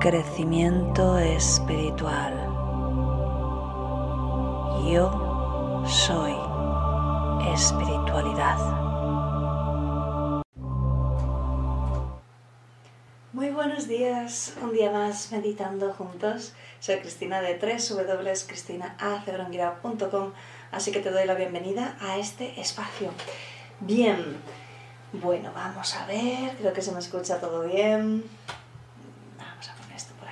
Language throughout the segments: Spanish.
Crecimiento espiritual. Yo soy espiritualidad. Muy buenos días, un día más meditando juntos. Soy Cristina de www.cristinaacebrongirao.com, así que te doy la bienvenida a este espacio. Bien, bueno, vamos a ver, creo que se me escucha todo bien. Vamos a poner esto por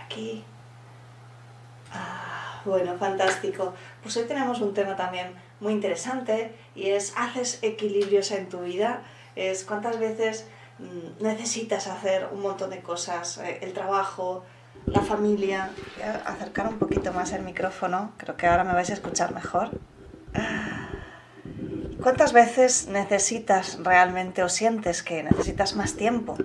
Ah, bueno, fantástico. Pues hoy tenemos un tema también muy interesante y es ¿haces equilibrios en tu vida? Es cuántas veces Mm, necesitas hacer un montón de cosas, eh, el trabajo, la familia. Voy a acercar un poquito más el micrófono, creo que ahora me vais a escuchar mejor. ¿Cuántas veces necesitas realmente o sientes que necesitas más tiempo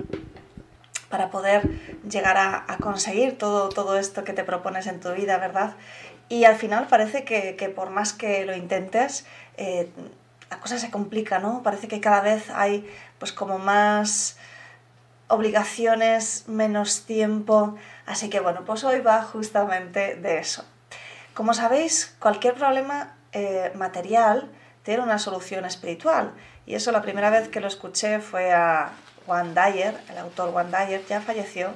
para poder llegar a, conseguir todo, todo esto que te propones en tu vida, verdad? Y al final parece que, que por más que lo intentes, eh, la cosa se complica, ¿no? Parece que cada vez hay pues como más obligaciones, menos tiempo. Así que bueno, pues hoy va justamente de eso. Como sabéis, cualquier problema eh, material tiene una solución espiritual. Y eso la primera vez que lo escuché fue a Juan Dyer, el autor Juan Dyer, ya falleció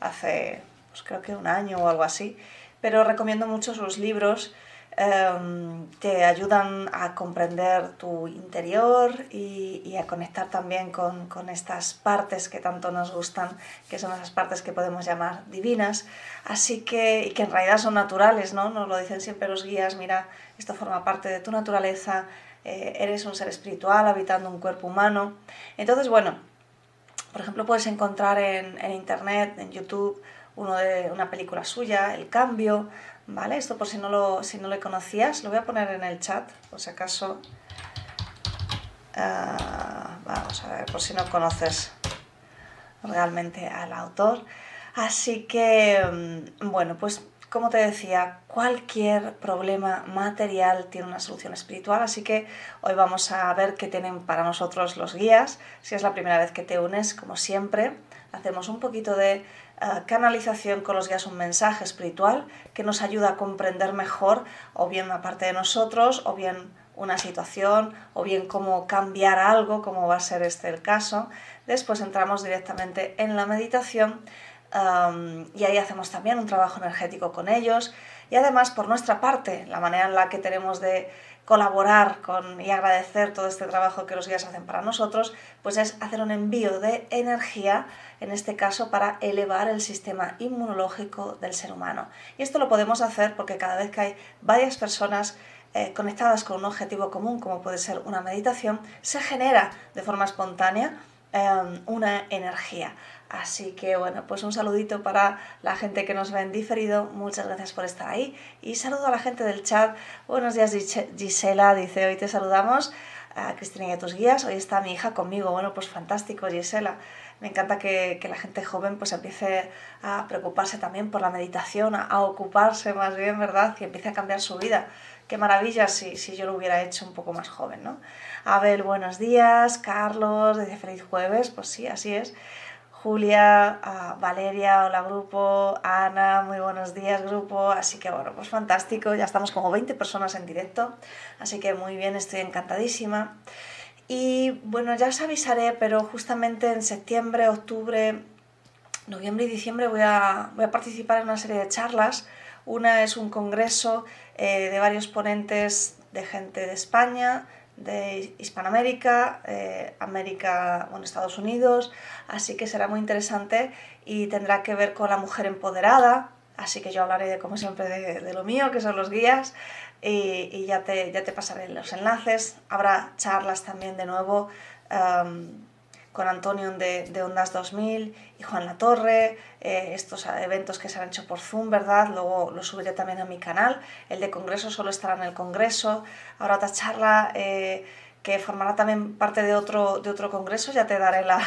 hace pues creo que un año o algo así. Pero recomiendo mucho sus libros Em, te ayudan a comprender tu interior y, a conectar también con, estas partes que tanto nos gustan, que son esas partes que podemos llamar divinas, así que, y que en realidad son naturales, ¿no? Nos lo dicen siempre los guías, mira, esto forma parte de tu naturaleza, eh, eres un ser espiritual habitando un cuerpo humano. Entonces, bueno, por ejemplo, puedes encontrar en, internet, en YouTube, una película suya, El Cambio, ¿vale? Esto por si no lo, si no conocías, lo voy a poner en el chat, por si acaso. Ah, vamos a ver, por si no conoces realmente al autor. Así que, mm, bueno, pues como te decía, cualquier problema material tiene una solución espiritual, así que hoy vamos a ver qué tienen para nosotros los guías. Si es la primera vez que te unes, como siempre, hacemos un poquito de eh, canalización con los guías, un mensaje espiritual que nos ayuda a comprender mejor o bien una parte de nosotros o bien una situación o bien cómo cambiar algo, como va a ser este el caso. Después entramos directamente en la meditación y ahí hacemos también un trabajo energético con ellos. Y además, por nuestra parte, la manera en la que tenemos de colaborar y agradecer todo este trabajo que los guías hacen para nosotros, pues es hacer un envío de energía, en este caso para elevar el sistema inmunológico del ser humano. Y esto lo podemos hacer porque cada vez que hay varias personas eh, conectadas con un objetivo común, como puede ser una meditación, se genera de forma espontánea em, una energía. Así que bueno, pues un saludito para la gente que nos ve en diferido. Muchas gracias por estar ahí. Y saludo a la gente del chat. Buenos días Gisela, dice, hoy te saludamos. A Cristina y a tus guías. Hoy está mi hija conmigo. Bueno, pues fantástico Gisela. Me encanta que, la gente joven pues empiece a preocuparse también por la meditación, a, ocuparse más bien, ¿verdad? Y empiece a cambiar su vida. Qué maravilla si, si yo lo hubiera hecho un poco más joven, ¿no? Abel, buenos días. Carlos, dice feliz jueves. Pues sí, así es. Julia, Valeria, hola grupo, Ana, muy buenos días grupo, así que bueno, pues fantástico, ya estamos como 20 personas en directo, así que muy bien, estoy encantadísima. Y bueno, ya os avisaré, pero justamente en septiembre, octubre, noviembre y diciembre voy a, voy a participar en una serie de charlas. Una es un congreso eh, de varios ponentes de gente de España, de Hispanoamérica, eh, América, bueno, Estados Unidos, así que será muy interesante y tendrá que ver con la mujer empoderada, así que yo hablaré de, como siempre de, lo mío, que son los guías, y, ya, te, ya te pasaré los enlaces, habrá charlas también de nuevo con Antonio de, Ondas 2000 y Juan Latorre, eh, estos eventos que se han hecho por Zoom, ¿verdad? Luego lo subiré también a mi canal. El de Congreso solo estará en el Congreso. Ahora otra charla eh, que formará también parte de otro, de otro congreso, ya te daré la,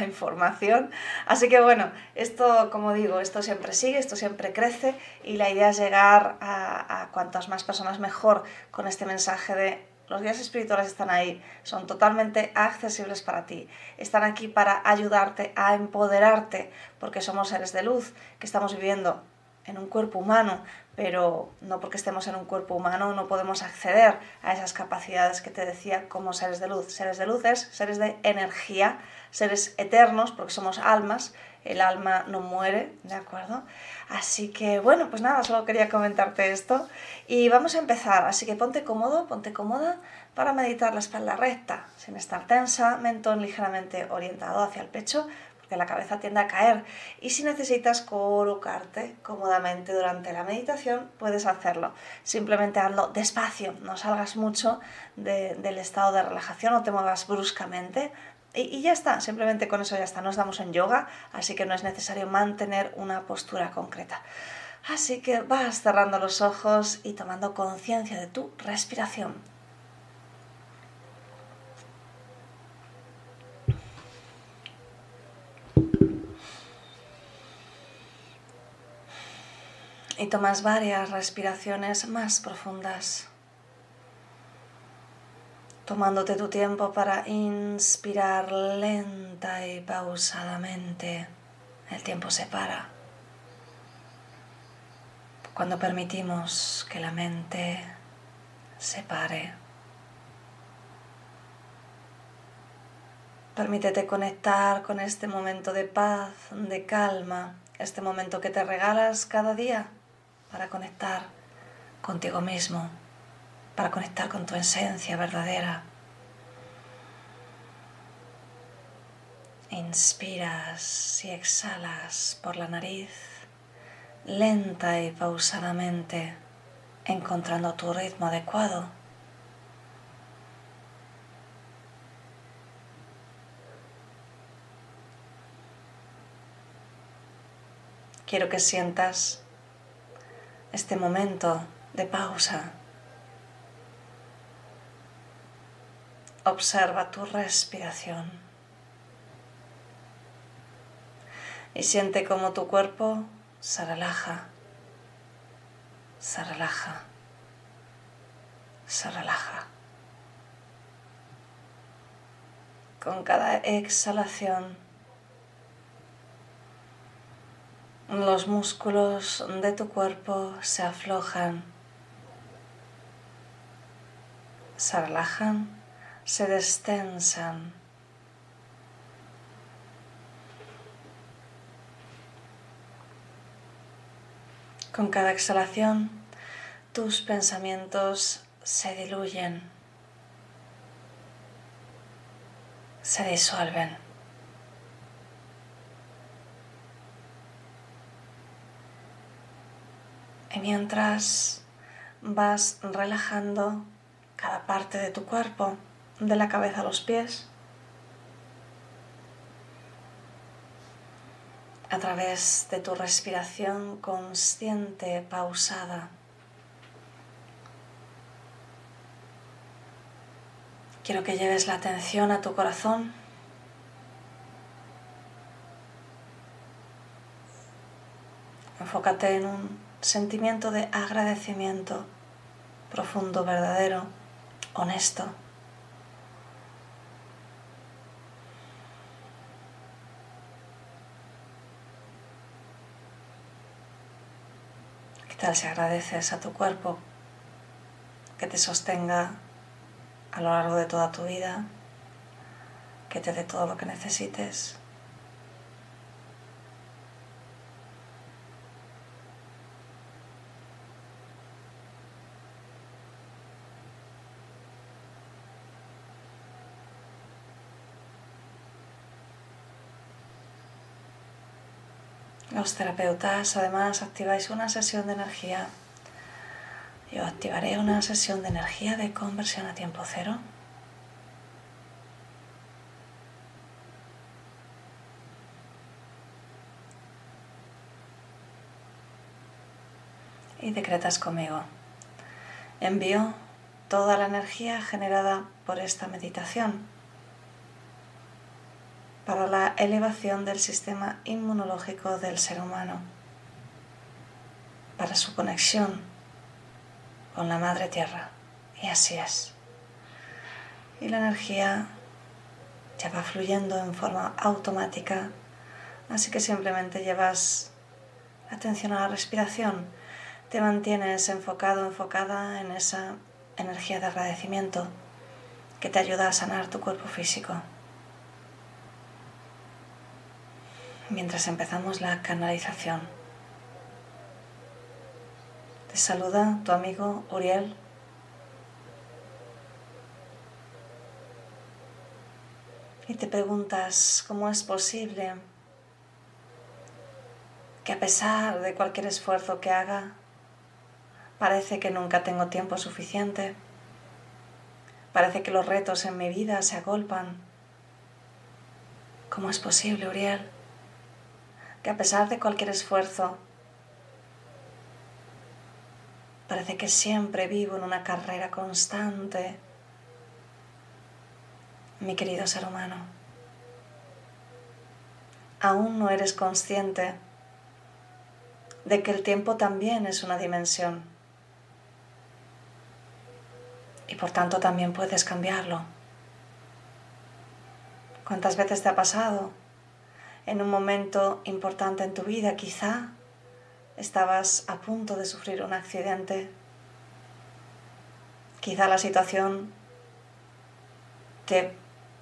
información. Así que bueno, esto, como digo, esto siempre sigue, esto siempre crece y la idea es llegar a cuantas más personas mejor con este mensaje de los guías espirituales están ahí, son totalmente accesibles para ti. Están aquí para ayudarte a empoderarte, porque somos seres de luz que estamos viviendo en un cuerpo humano, pero no porque estemos en un cuerpo humano no podemos acceder a esas capacidades que te decía como seres de luz. Seres de luz es seres de energía, seres eternos, porque somos almas, el alma no muere, ¿de acuerdo? Así que bueno, pues nada, solo quería comentarte esto y vamos a empezar. Así que ponte cómodo, ponte cómoda para meditar la espalda recta, sin estar tensa, mentón ligeramente orientado hacia el pecho, porque la cabeza tiende a caer. Y si necesitas colocarte cómodamente durante la meditación, puedes hacerlo. Simplemente hazlo despacio, no salgas mucho de, del estado de relajación, no te muevas bruscamente, y, ya está, simplemente con eso ya está. Nos damos en yoga, así que no es necesario mantener una postura concreta. Así que vas cerrando los ojos y tomando conciencia de tu respiración. Y tomas varias respiraciones más profundas tomándote tu tiempo para inspirar lenta y pausadamente. El tiempo se para. Cuando permitimos que la mente se pare. Permítete conectar con este momento de paz, de calma, este momento que te regalas cada día para conectar contigo mismo para conectar con tu esencia verdadera. Inspiras y exhalas por la nariz lenta y pausadamente, encontrando tu ritmo adecuado. Quiero que sientas este momento de pausa Observa tu respiración y siente cómo tu cuerpo se relaja, se relaja, se relaja. Con cada exhalación, los músculos de tu cuerpo se aflojan, se relajan se destensan. Con cada exhalación, tus pensamientos se diluyen, se disuelven. Y mientras vas relajando cada parte de tu cuerpo, de la cabeza a los pies, a través de tu respiración consciente, pausada. Quiero que lleves la atención a tu corazón. Enfócate en un sentimiento de agradecimiento profundo, verdadero, honesto. Si agradeces a tu cuerpo que te sostenga a lo largo de toda tu vida, que te dé todo lo que necesites? terapeutas además activáis una sesión de energía. Yo activaré una sesión de energía de conversión a tiempo cero. Y decretas conmigo. Envío toda la energía generada por esta meditación para la elevación del sistema inmunológico del ser humano, para su conexión con la Madre Tierra. Y así es. Y la energía ya va fluyendo en forma automática, así que simplemente llevas atención a la respiración, te mantienes enfocado, enfocada en esa energía de agradecimiento que te ayuda a sanar tu cuerpo físico. Mientras empezamos la canalización, te saluda tu amigo Uriel y te preguntas cómo es posible que a pesar de cualquier esfuerzo que haga, parece que nunca tengo tiempo suficiente, parece que los retos en mi vida se agolpan. ¿Cómo es posible, Uriel? Que a pesar de cualquier esfuerzo, parece que siempre vivo en una carrera constante mi querido ser humano. Aún no eres consciente de que el tiempo también es una dimensión y por tanto también puedes cambiarlo. ¿Cuántas veces te ha pasado en un momento importante en tu vida? Quizá estabas a punto de sufrir un accidente. Quizá la situación te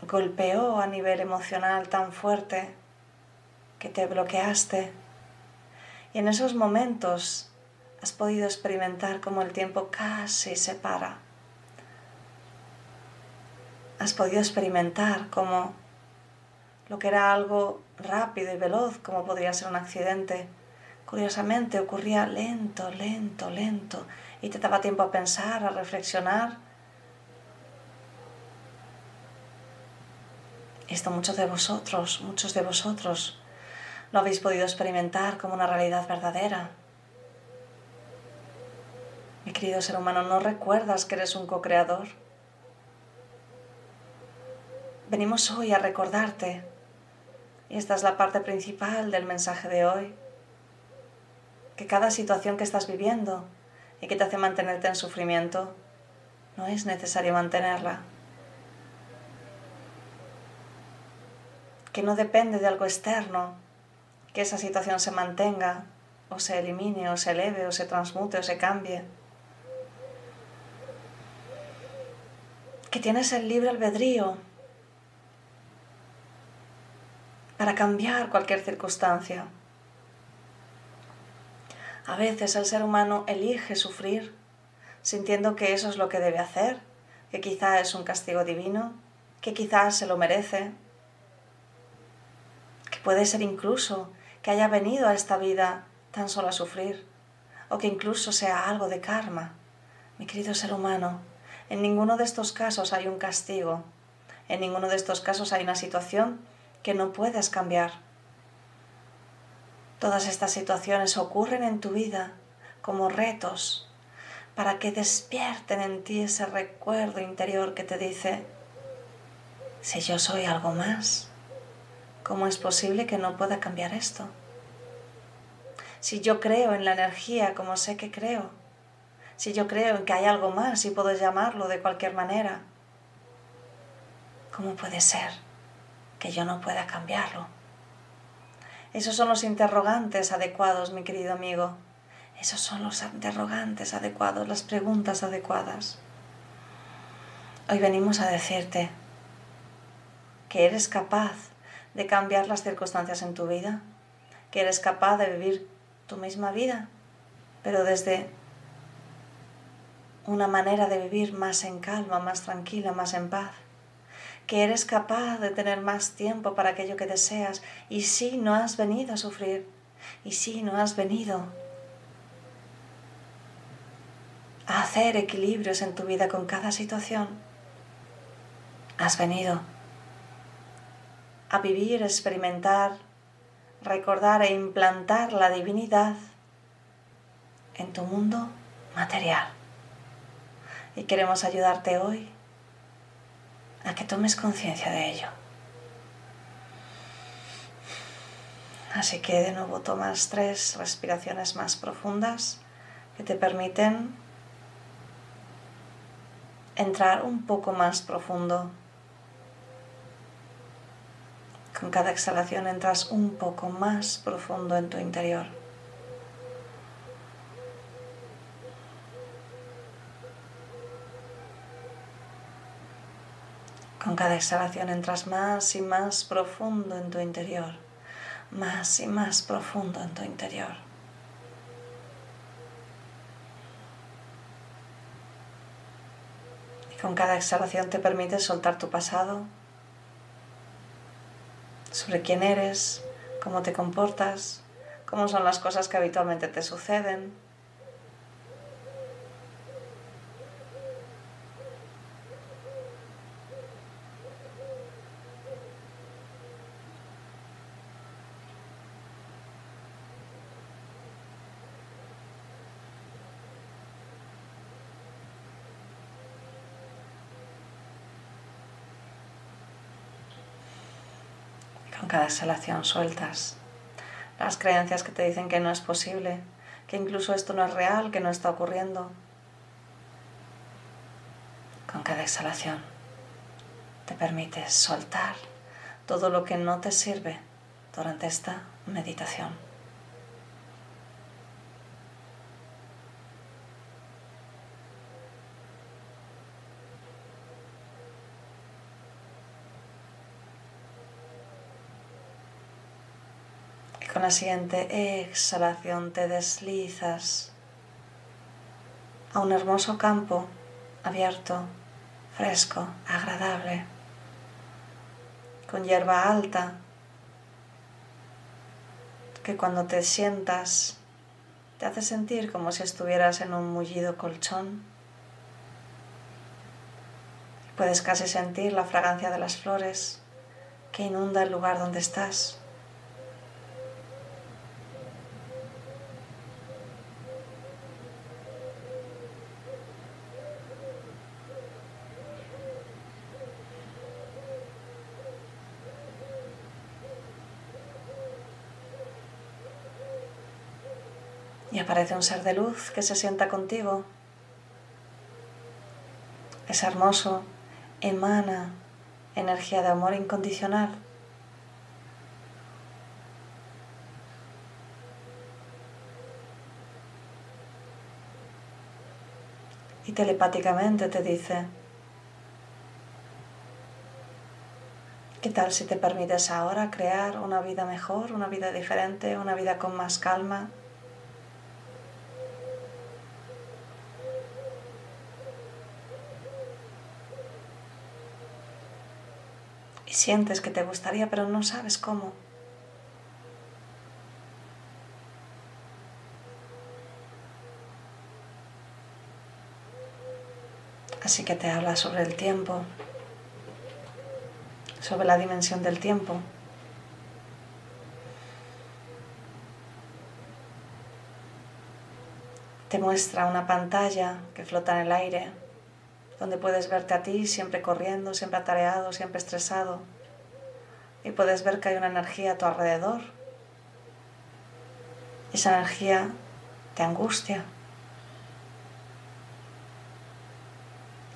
golpeó a nivel emocional tan fuerte que te bloqueaste. Y en esos momentos has podido experimentar cómo el tiempo casi se para. Has podido experimentar cómo lo que era algo rápido y veloz, como podría ser un accidente, curiosamente ocurría lento, lento, lento, y te daba tiempo a pensar, a reflexionar Esto muchos de vosotros, muchos de vosotros lo habéis podido experimentar como una realidad verdadera. Mi querido ser humano, ¿no recuerdas que eres un co-creador? Venimos hoy a recordarte, y esta es la parte principal del mensaje de hoy, que cada situación que estás viviendo y que te hace mantenerte en sufrimiento, no es necesario mantenerla. que no depende de algo externo, que esa situación se mantenga o se elimine o se eleve o se transmute o se cambie. Que tienes el libre albedrío para cambiar cualquier circunstancia. A veces el ser humano elige sufrir sintiendo que eso es lo que debe hacer, que quizá es un castigo divino, que quizás se lo merece, Puede ser incluso que haya venido a esta vida tan solo a sufrir, o que incluso sea algo de karma. Mi querido ser humano, en ninguno de estos casos hay un castigo, en ninguno de estos casos hay una situación que no puedes cambiar. Todas estas situaciones ocurren en tu vida como retos para que despierten en ti ese recuerdo interior que te dice, si yo soy algo más, ¿Cómo es posible que no pueda cambiar esto? Si yo creo en la energía como sé que creo, si yo creo en que hay algo más y puedo llamarlo de cualquier manera, ¿cómo puede ser que yo no pueda cambiarlo? Esos son los interrogantes adecuados, mi querido amigo. Esos son los interrogantes adecuados, las preguntas adecuadas. Hoy venimos a decirte que eres capaz de cambiar las circunstancias en tu vida, que eres capaz de vivir tu misma vida, pero desde una manera de vivir más en calma, más tranquila, más en paz, que eres capaz de tener más tiempo para aquello que deseas y si no has venido a sufrir, y si no has venido a hacer equilibrios en tu vida con cada situación, has venido a vivir, experimentar, recordar e implantar la divinidad en tu mundo material. Y queremos ayudarte hoy a que tomes conciencia de ello. Así que de nuevo tomas tres respiraciones más profundas que te permiten entrar un poco más profundo. Con cada exhalación entras un poco más profundo en tu interior. Con cada exhalación entras más y más profundo en tu interior, más y más profundo en tu interior. Y con cada exhalación te permites soltar tu pasado, sobre quién eres, cómo te comportas, cómo son las cosas que habitualmente te suceden. Con cada exhalación sueltas las creencias que te dicen que no es posible, que incluso esto no es real, que no está ocurriendo. Con cada exhalación te permites soltar todo lo que no te sirve durante esta meditación. La siguiente exhalación te deslizas a un hermoso campo abierto, fresco, agradable, con hierba alta, que cuando te sientas te hace sentir como si estuvieras en un mullido colchón. Puedes casi sentir la fragancia de las flores que inunda el lugar donde estás. Aparece un ser de luz que se sienta contigo. Es hermoso, emana energía de amor incondicional. Y telepáticamente te dice, ¿qué tal si te permites ahora crear una vida mejor, una vida diferente, una vida con más calma? Sientes que te gustaría pero no sabes cómo. Así que te habla sobre el tiempo, sobre la dimensión del tiempo. Te muestra una pantalla que flota en el aire donde puedes verte a ti siempre corriendo, siempre atareado, siempre estresado. Y puedes ver que hay una energía a tu alrededor. Esa energía te angustia,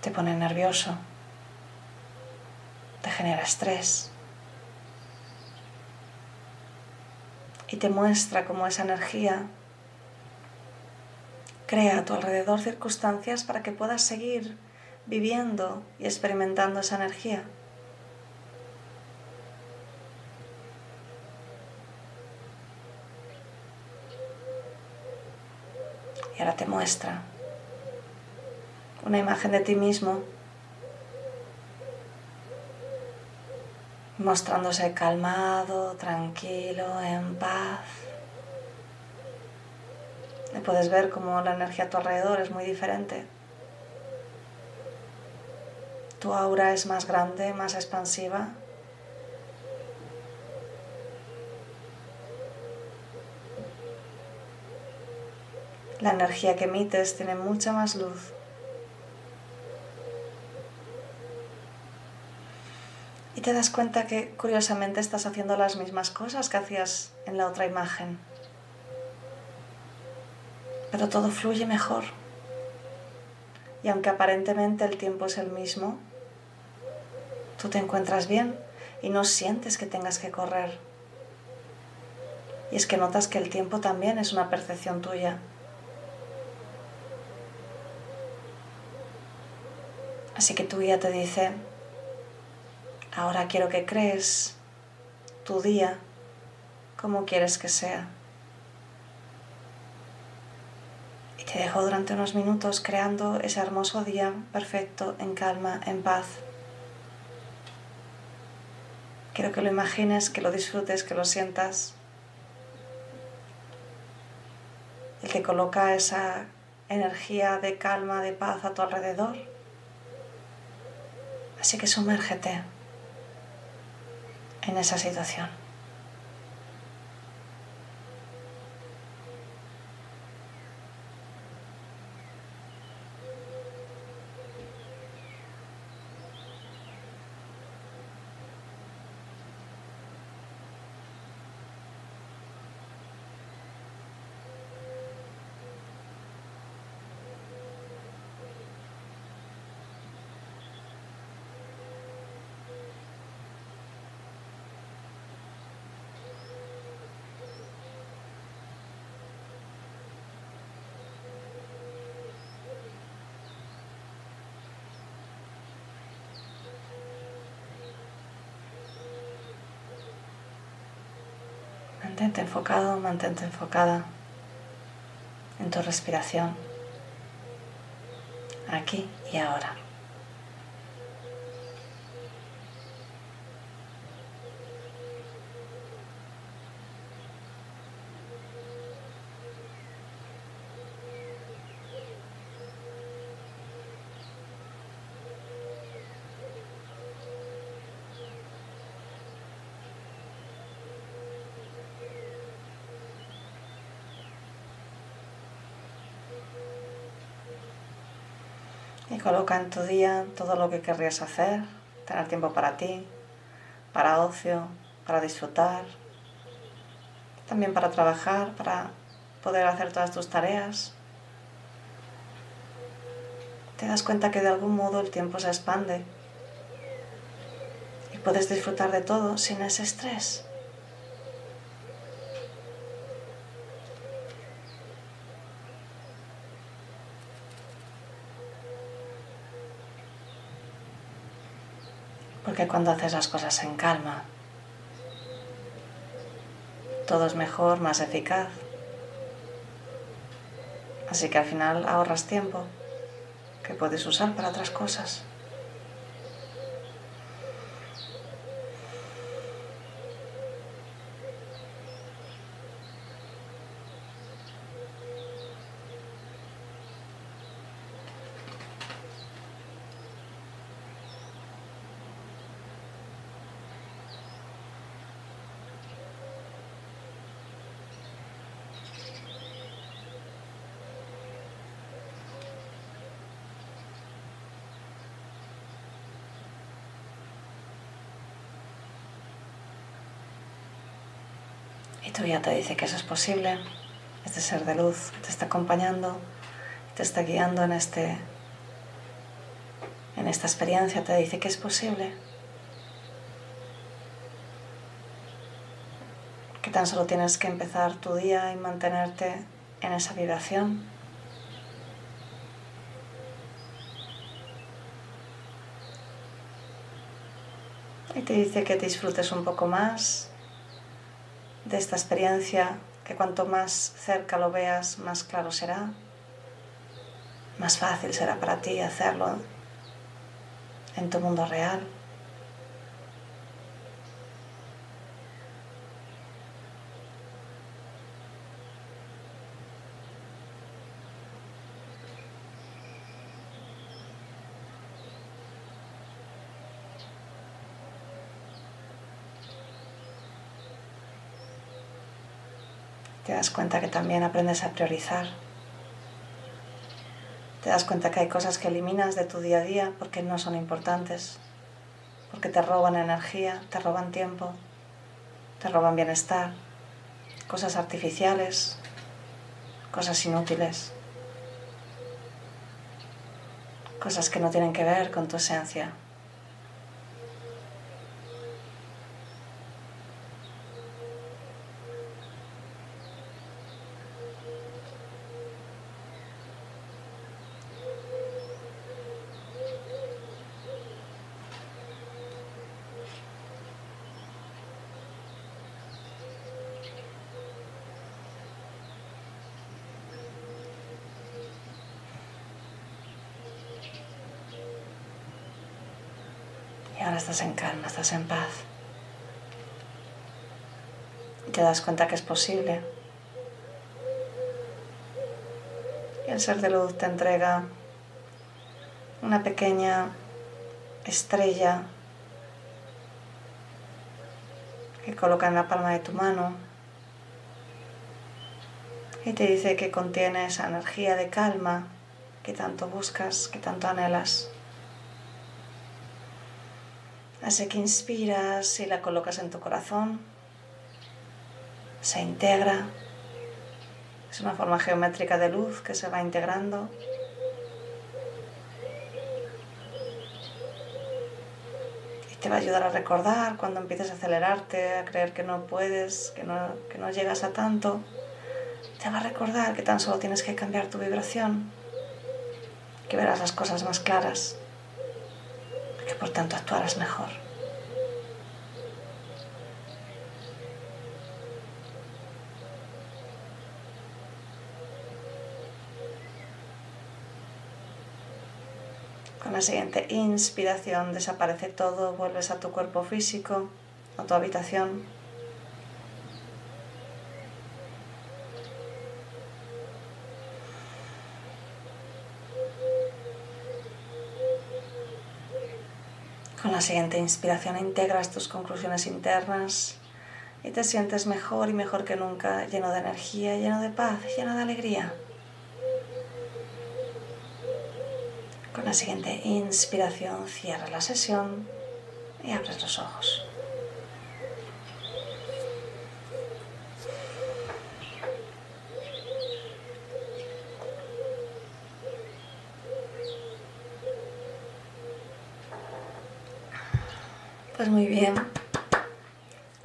te pone nervioso, te genera estrés. Y te muestra cómo esa energía crea a tu alrededor circunstancias para que puedas seguir viviendo y experimentando esa energía. Y ahora te muestra una imagen de ti mismo mostrándose calmado, tranquilo, en paz. Y puedes ver cómo la energía a tu alrededor es muy diferente. Tu aura es más grande, más expansiva. La energía que emites tiene mucha más luz. Y te das cuenta que curiosamente estás haciendo las mismas cosas que hacías en la otra imagen. Pero todo fluye mejor. Y aunque aparentemente el tiempo es el mismo, tú te encuentras bien y no sientes que tengas que correr. Y es que notas que el tiempo también es una percepción tuya. Así que tu guía te dice, ahora quiero que crees tu día como quieres que sea. Y te dejo durante unos minutos creando ese hermoso día perfecto, en calma, en paz. Quiero que lo imagines, que lo disfrutes, que lo sientas. El que coloca esa energía de calma, de paz a tu alrededor. Así que sumérgete en esa situación. Mantente enfocado, mantente enfocada en tu respiración, aquí y ahora. Y coloca en tu día todo lo que querrías hacer, tener tiempo para ti, para ocio, para disfrutar, también para trabajar, para poder hacer todas tus tareas. Te das cuenta que de algún modo el tiempo se expande y puedes disfrutar de todo sin ese estrés. Porque cuando haces las cosas en calma, todo es mejor, más eficaz. Así que al final ahorras tiempo que puedes usar para otras cosas. Y tú ya te dice que eso es posible, este ser de luz te está acompañando, te está guiando en, este, en esta experiencia, te dice que es posible. Que tan solo tienes que empezar tu día y mantenerte en esa vibración. Y te dice que disfrutes un poco más de esta experiencia, que cuanto más cerca lo veas, más claro será, más fácil será para ti hacerlo en tu mundo real. Das cuenta que también aprendes a priorizar Te das cuenta que hay cosas que eliminas de tu día a día porque no son importantes, porque te roban energía, te roban tiempo, te roban bienestar, cosas artificiales, cosas inútiles, cosas que no tienen que ver con tu esencia. Ahora estás en calma, estás en paz. Y te das cuenta que es posible. Y el ser de luz te entrega una pequeña estrella que coloca en la palma de tu mano y te dice que contiene esa energía de calma que tanto buscas, que tanto anhelas. Así que inspiras y la colocas en tu corazón. Se integra. Es una forma geométrica de luz que se va integrando. Y te va a ayudar a recordar cuando empieces a acelerarte, a creer que no puedes, que no, que no llegas a tanto. Te va a recordar que tan solo tienes que cambiar tu vibración, que verás las cosas más claras que por tanto actuarás mejor. Con la siguiente inspiración desaparece todo, vuelves a tu cuerpo físico, a tu habitación. Con la siguiente inspiración integras tus conclusiones internas y te sientes mejor y mejor que nunca, lleno de energía, lleno de paz, lleno de alegría. Con la siguiente inspiración cierras la sesión y abres los ojos. Pues muy bien,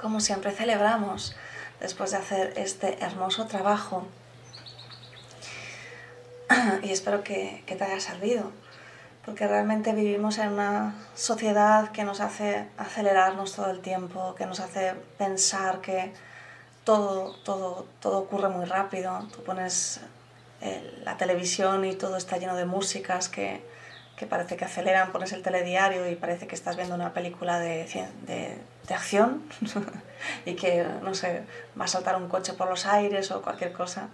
como siempre celebramos después de hacer este hermoso trabajo y espero que, te haya servido, porque realmente vivimos en una sociedad que nos hace acelerarnos todo el tiempo, que nos hace pensar que todo, todo, todo ocurre muy rápido. Tú pones la televisión y todo está lleno de músicas que, que parece que aceleran, pones el telediario y parece que estás viendo una película de, de, de acción y que, no sé, va a saltar un coche por los aires o cualquier cosa.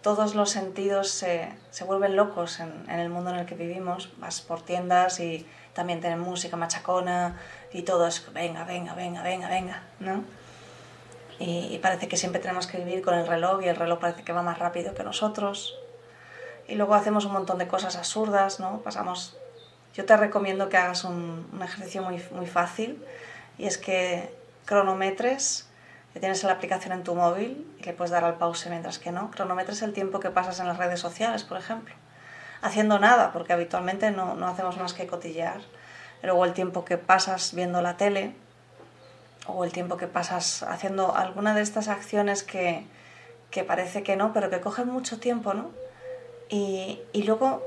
Todos los sentidos se, se vuelven locos en, en, el mundo en el que vivimos. Vas por tiendas y también tienen música machacona y todo es venga, venga, venga, venga, venga, ¿no? Y, y parece que siempre tenemos que vivir con el reloj y el reloj parece que va más rápido que nosotros y luego hacemos un montón de cosas absurdas, ¿no? Pasamos... Yo te recomiendo que hagas un, ejercicio muy, muy fácil y es que cronometres, que tienes la aplicación en tu móvil y le puedes dar al pause mientras que no, cronometres el tiempo que pasas en las redes sociales, por ejemplo, haciendo nada, porque habitualmente no, no hacemos más que cotillear. Luego el tiempo que pasas viendo la tele o el tiempo que pasas haciendo alguna de estas acciones que, que parece que no, pero que cogen mucho tiempo, ¿no? Y, luego,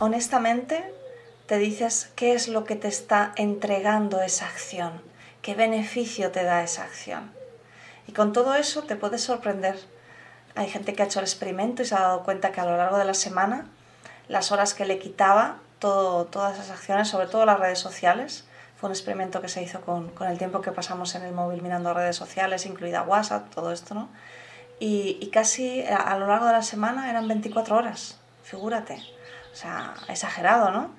honestamente, te dices qué es lo que te está entregando esa acción, qué beneficio te da esa acción. Y con todo eso te puedes sorprender. Hay gente que ha hecho el experimento y se ha dado cuenta que a lo largo de la semana, las horas que le quitaba todo, todas esas acciones, sobre todo las redes sociales, fue un experimento que se hizo con, con el tiempo que pasamos en el móvil mirando redes sociales, incluida WhatsApp, todo esto, ¿no? Y, casi a, lo largo de la semana eran 24 horas, figúrate. O sea, exagerado, ¿no?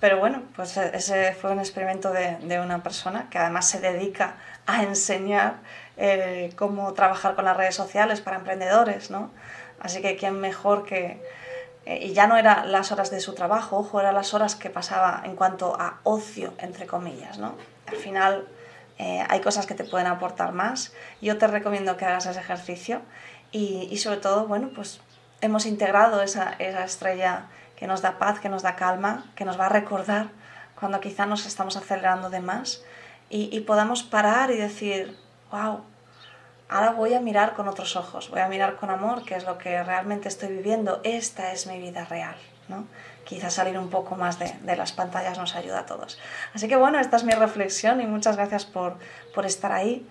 Pero bueno, pues ese fue un experimento de, de una persona que además se dedica a enseñar eh, cómo trabajar con las redes sociales para emprendedores, ¿no? Así que quién mejor que, eh, y ya no eran las horas de su trabajo, ojo, eran las horas que pasaba en cuanto a ocio, entre comillas, ¿no? Al final eh, hay cosas que te pueden aportar más. Yo te recomiendo que hagas ese ejercicio y, sobre todo, bueno, pues hemos integrado esa, estrella que nos da paz, que nos da calma, que nos va a recordar cuando quizá nos estamos acelerando de más y, y podamos parar y decir, wow, ahora voy a mirar con otros ojos, voy a mirar con amor, que es lo que realmente estoy viviendo, esta es mi vida real. ¿No? Quizá salir un poco más de, las pantallas nos ayuda a todos. Así que bueno, esta es mi reflexión y muchas gracias por, estar ahí.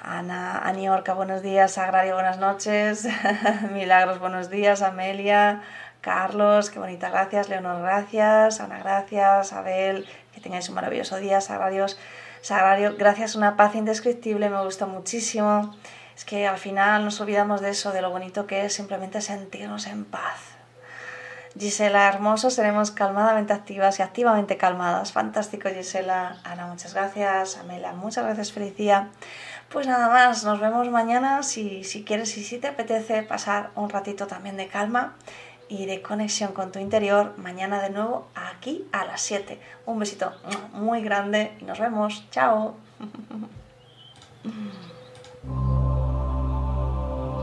Ana, Aniorca, buenos días, Agrario, buenas noches, Milagros, buenos días, Amelia, Carlos, qué bonita, gracias, Leonor, gracias, Ana, gracias, Abel, que tengáis un maravilloso día, Sagrarios. Sagrario, gracias, una paz indescriptible, me gusta muchísimo. Es que al final nos olvidamos de eso, de lo bonito que es simplemente sentirnos en paz. Gisela, hermoso, seremos calmadamente activas y activamente calmadas. Fantástico, Gisela. Ana, muchas gracias. Amela, muchas gracias, Felicia. Pues nada más, nos vemos mañana si, si quieres y si te apetece pasar un ratito también de calma y de conexión con tu interior mañana de nuevo aquí a las 7. Un besito muy grande y nos vemos. Chao.